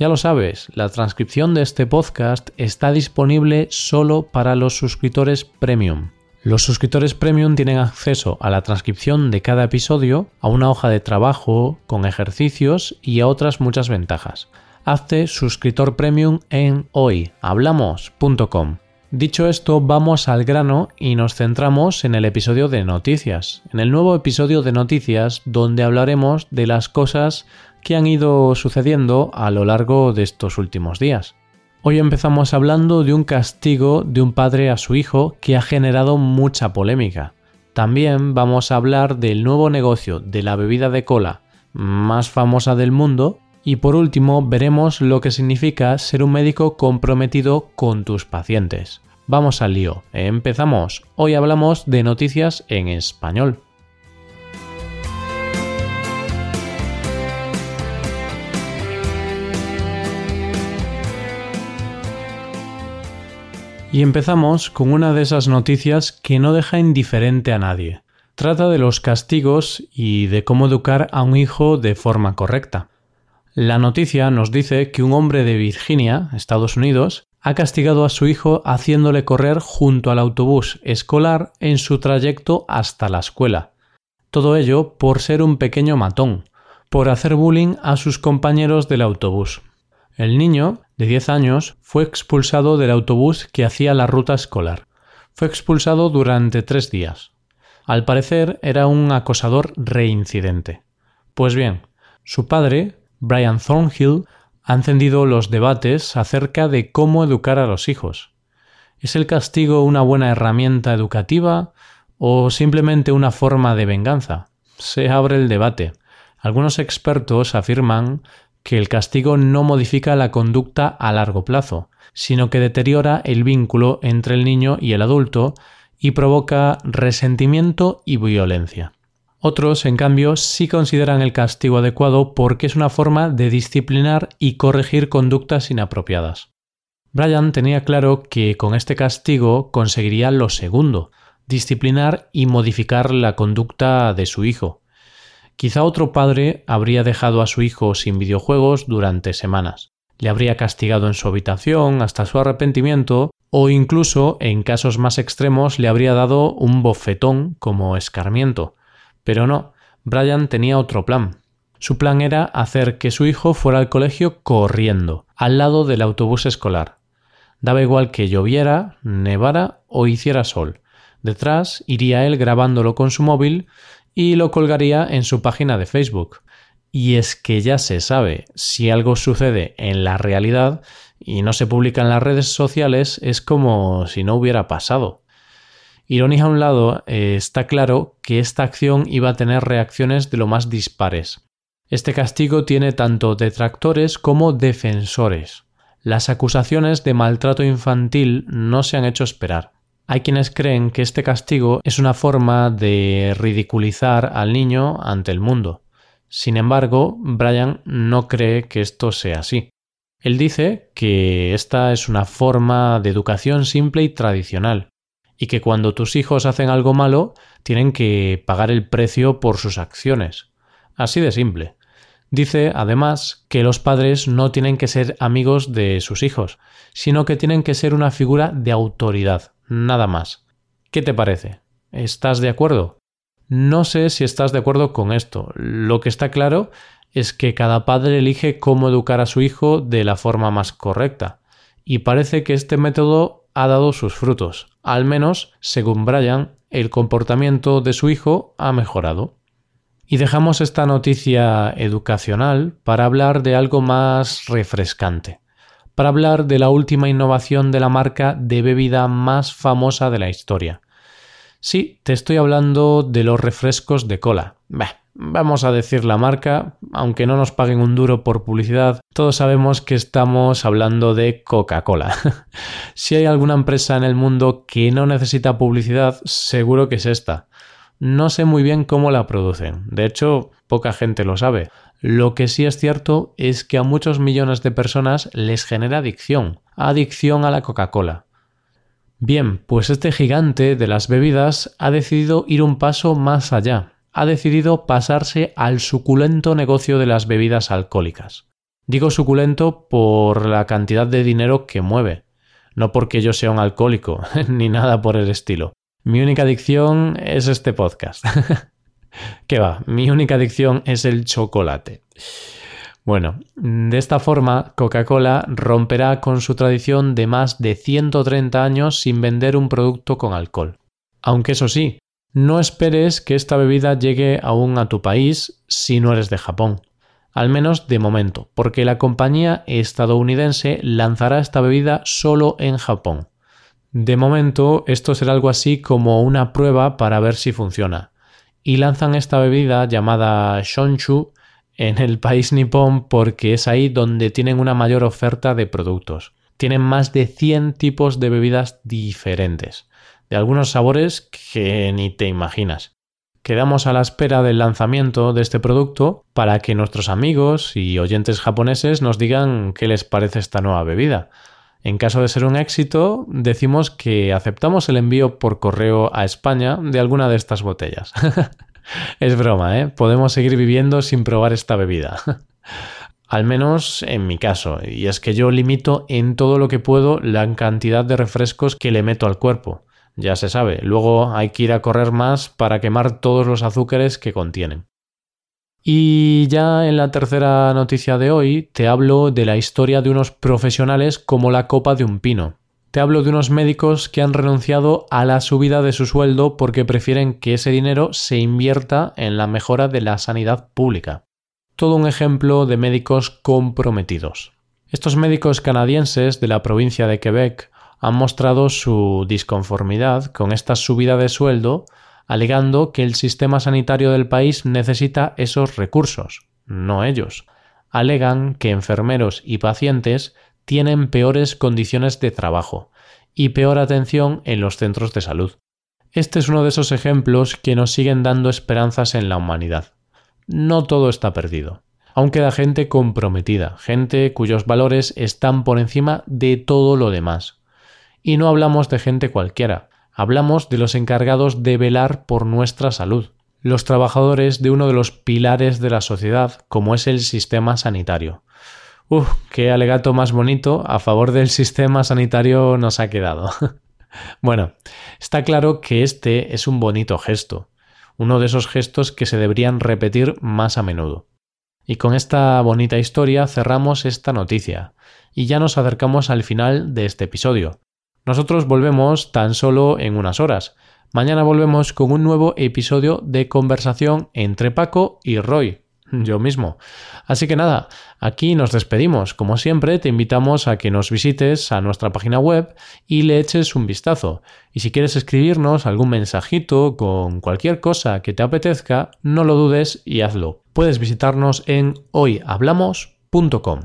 Ya lo sabes, la transcripción de este podcast está disponible solo para los suscriptores premium. Los suscriptores premium tienen acceso a la transcripción de cada episodio, a una hoja de trabajo con ejercicios y a otras muchas ventajas hazte suscriptor premium en hoyhablamos.com. Dicho esto, vamos al grano y nos centramos en el episodio de noticias, en el nuevo episodio de noticias donde hablaremos de las cosas que han ido sucediendo a lo largo de estos últimos días. Hoy empezamos hablando de un castigo de un padre a su hijo que ha generado mucha polémica. También vamos a hablar del nuevo negocio de la bebida de cola más famosa del mundo y por último, veremos lo que significa ser un médico comprometido con tus pacientes. Vamos al lío. Empezamos. Hoy hablamos de noticias en español. Y empezamos con una de esas noticias que no deja indiferente a nadie. Trata de los castigos y de cómo educar a un hijo de forma correcta. La noticia nos dice que un hombre de Virginia, Estados Unidos, ha castigado a su hijo haciéndole correr junto al autobús escolar en su trayecto hasta la escuela. Todo ello por ser un pequeño matón, por hacer bullying a sus compañeros del autobús. El niño, de 10 años, fue expulsado del autobús que hacía la ruta escolar. Fue expulsado durante tres días. Al parecer era un acosador reincidente. Pues bien, su padre, Brian Thornhill ha encendido los debates acerca de cómo educar a los hijos. ¿Es el castigo una buena herramienta educativa o simplemente una forma de venganza? Se abre el debate. Algunos expertos afirman que el castigo no modifica la conducta a largo plazo, sino que deteriora el vínculo entre el niño y el adulto y provoca resentimiento y violencia. Otros, en cambio, sí consideran el castigo adecuado porque es una forma de disciplinar y corregir conductas inapropiadas. Brian tenía claro que con este castigo conseguiría lo segundo, disciplinar y modificar la conducta de su hijo. Quizá otro padre habría dejado a su hijo sin videojuegos durante semanas, le habría castigado en su habitación hasta su arrepentimiento o incluso, en casos más extremos, le habría dado un bofetón como escarmiento, pero no, Brian tenía otro plan. Su plan era hacer que su hijo fuera al colegio corriendo, al lado del autobús escolar. Daba igual que lloviera, nevara o hiciera sol. Detrás iría él grabándolo con su móvil y lo colgaría en su página de Facebook. Y es que ya se sabe, si algo sucede en la realidad y no se publica en las redes sociales, es como si no hubiera pasado. Ironía a un lado, eh, está claro que esta acción iba a tener reacciones de lo más dispares. Este castigo tiene tanto detractores como defensores. Las acusaciones de maltrato infantil no se han hecho esperar. Hay quienes creen que este castigo es una forma de ridiculizar al niño ante el mundo. Sin embargo, Brian no cree que esto sea así. Él dice que esta es una forma de educación simple y tradicional, y que cuando tus hijos hacen algo malo tienen que pagar el precio por sus acciones. Así de simple. Dice, además, que los padres no tienen que ser amigos de sus hijos, sino que tienen que ser una figura de autoridad, nada más. ¿Qué te parece? ¿Estás de acuerdo? No sé si estás de acuerdo con esto. Lo que está claro es que cada padre elige cómo educar a su hijo de la forma más correcta, y parece que este método ha dado sus frutos. Al menos, según Brian, el comportamiento de su hijo ha mejorado. Y dejamos esta noticia educacional para hablar de algo más refrescante, para hablar de la última innovación de la marca de bebida más famosa de la historia. Sí, te estoy hablando de los refrescos de cola. Bah, Vamos a decir la marca, aunque no nos paguen un duro por publicidad, todos sabemos que estamos hablando de Coca-Cola. si hay alguna empresa en el mundo que no necesita publicidad, seguro que es esta. No sé muy bien cómo la producen, de hecho, poca gente lo sabe. Lo que sí es cierto es que a muchos millones de personas les genera adicción, adicción a la Coca-Cola. Bien, pues este gigante de las bebidas ha decidido ir un paso más allá ha decidido pasarse al suculento negocio de las bebidas alcohólicas. Digo suculento por la cantidad de dinero que mueve, no porque yo sea un alcohólico, ni nada por el estilo. Mi única adicción es este podcast. ¿Qué va? Mi única adicción es el chocolate. Bueno, de esta forma, Coca-Cola romperá con su tradición de más de 130 años sin vender un producto con alcohol. Aunque eso sí, no esperes que esta bebida llegue aún a tu país si no eres de Japón. Al menos de momento, porque la compañía estadounidense lanzará esta bebida solo en Japón. De momento, esto será algo así como una prueba para ver si funciona. Y lanzan esta bebida llamada Shonshu en el país nipón porque es ahí donde tienen una mayor oferta de productos. Tienen más de 100 tipos de bebidas diferentes de algunos sabores que ni te imaginas. Quedamos a la espera del lanzamiento de este producto para que nuestros amigos y oyentes japoneses nos digan qué les parece esta nueva bebida. En caso de ser un éxito, decimos que aceptamos el envío por correo a España de alguna de estas botellas. es broma, ¿eh? Podemos seguir viviendo sin probar esta bebida. Al menos en mi caso, y es que yo limito en todo lo que puedo la cantidad de refrescos que le meto al cuerpo ya se sabe. Luego hay que ir a correr más para quemar todos los azúcares que contienen. Y ya en la tercera noticia de hoy te hablo de la historia de unos profesionales como la copa de un pino. Te hablo de unos médicos que han renunciado a la subida de su sueldo porque prefieren que ese dinero se invierta en la mejora de la sanidad pública. Todo un ejemplo de médicos comprometidos. Estos médicos canadienses de la provincia de Quebec han mostrado su disconformidad con esta subida de sueldo, alegando que el sistema sanitario del país necesita esos recursos, no ellos. Alegan que enfermeros y pacientes tienen peores condiciones de trabajo y peor atención en los centros de salud. Este es uno de esos ejemplos que nos siguen dando esperanzas en la humanidad. No todo está perdido. Aún queda gente comprometida, gente cuyos valores están por encima de todo lo demás, y no hablamos de gente cualquiera, hablamos de los encargados de velar por nuestra salud, los trabajadores de uno de los pilares de la sociedad, como es el sistema sanitario. Uf, qué alegato más bonito a favor del sistema sanitario nos ha quedado. bueno, está claro que este es un bonito gesto, uno de esos gestos que se deberían repetir más a menudo. Y con esta bonita historia cerramos esta noticia, y ya nos acercamos al final de este episodio. Nosotros volvemos tan solo en unas horas. Mañana volvemos con un nuevo episodio de conversación entre Paco y Roy, yo mismo. Así que nada, aquí nos despedimos. Como siempre, te invitamos a que nos visites a nuestra página web y le eches un vistazo. Y si quieres escribirnos algún mensajito con cualquier cosa que te apetezca, no lo dudes y hazlo. Puedes visitarnos en hoyhablamos.com.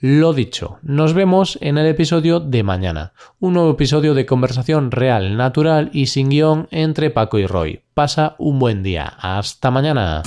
Lo dicho, nos vemos en el episodio de mañana, un nuevo episodio de conversación real, natural y sin guion entre Paco y Roy. Pasa un buen día. Hasta mañana.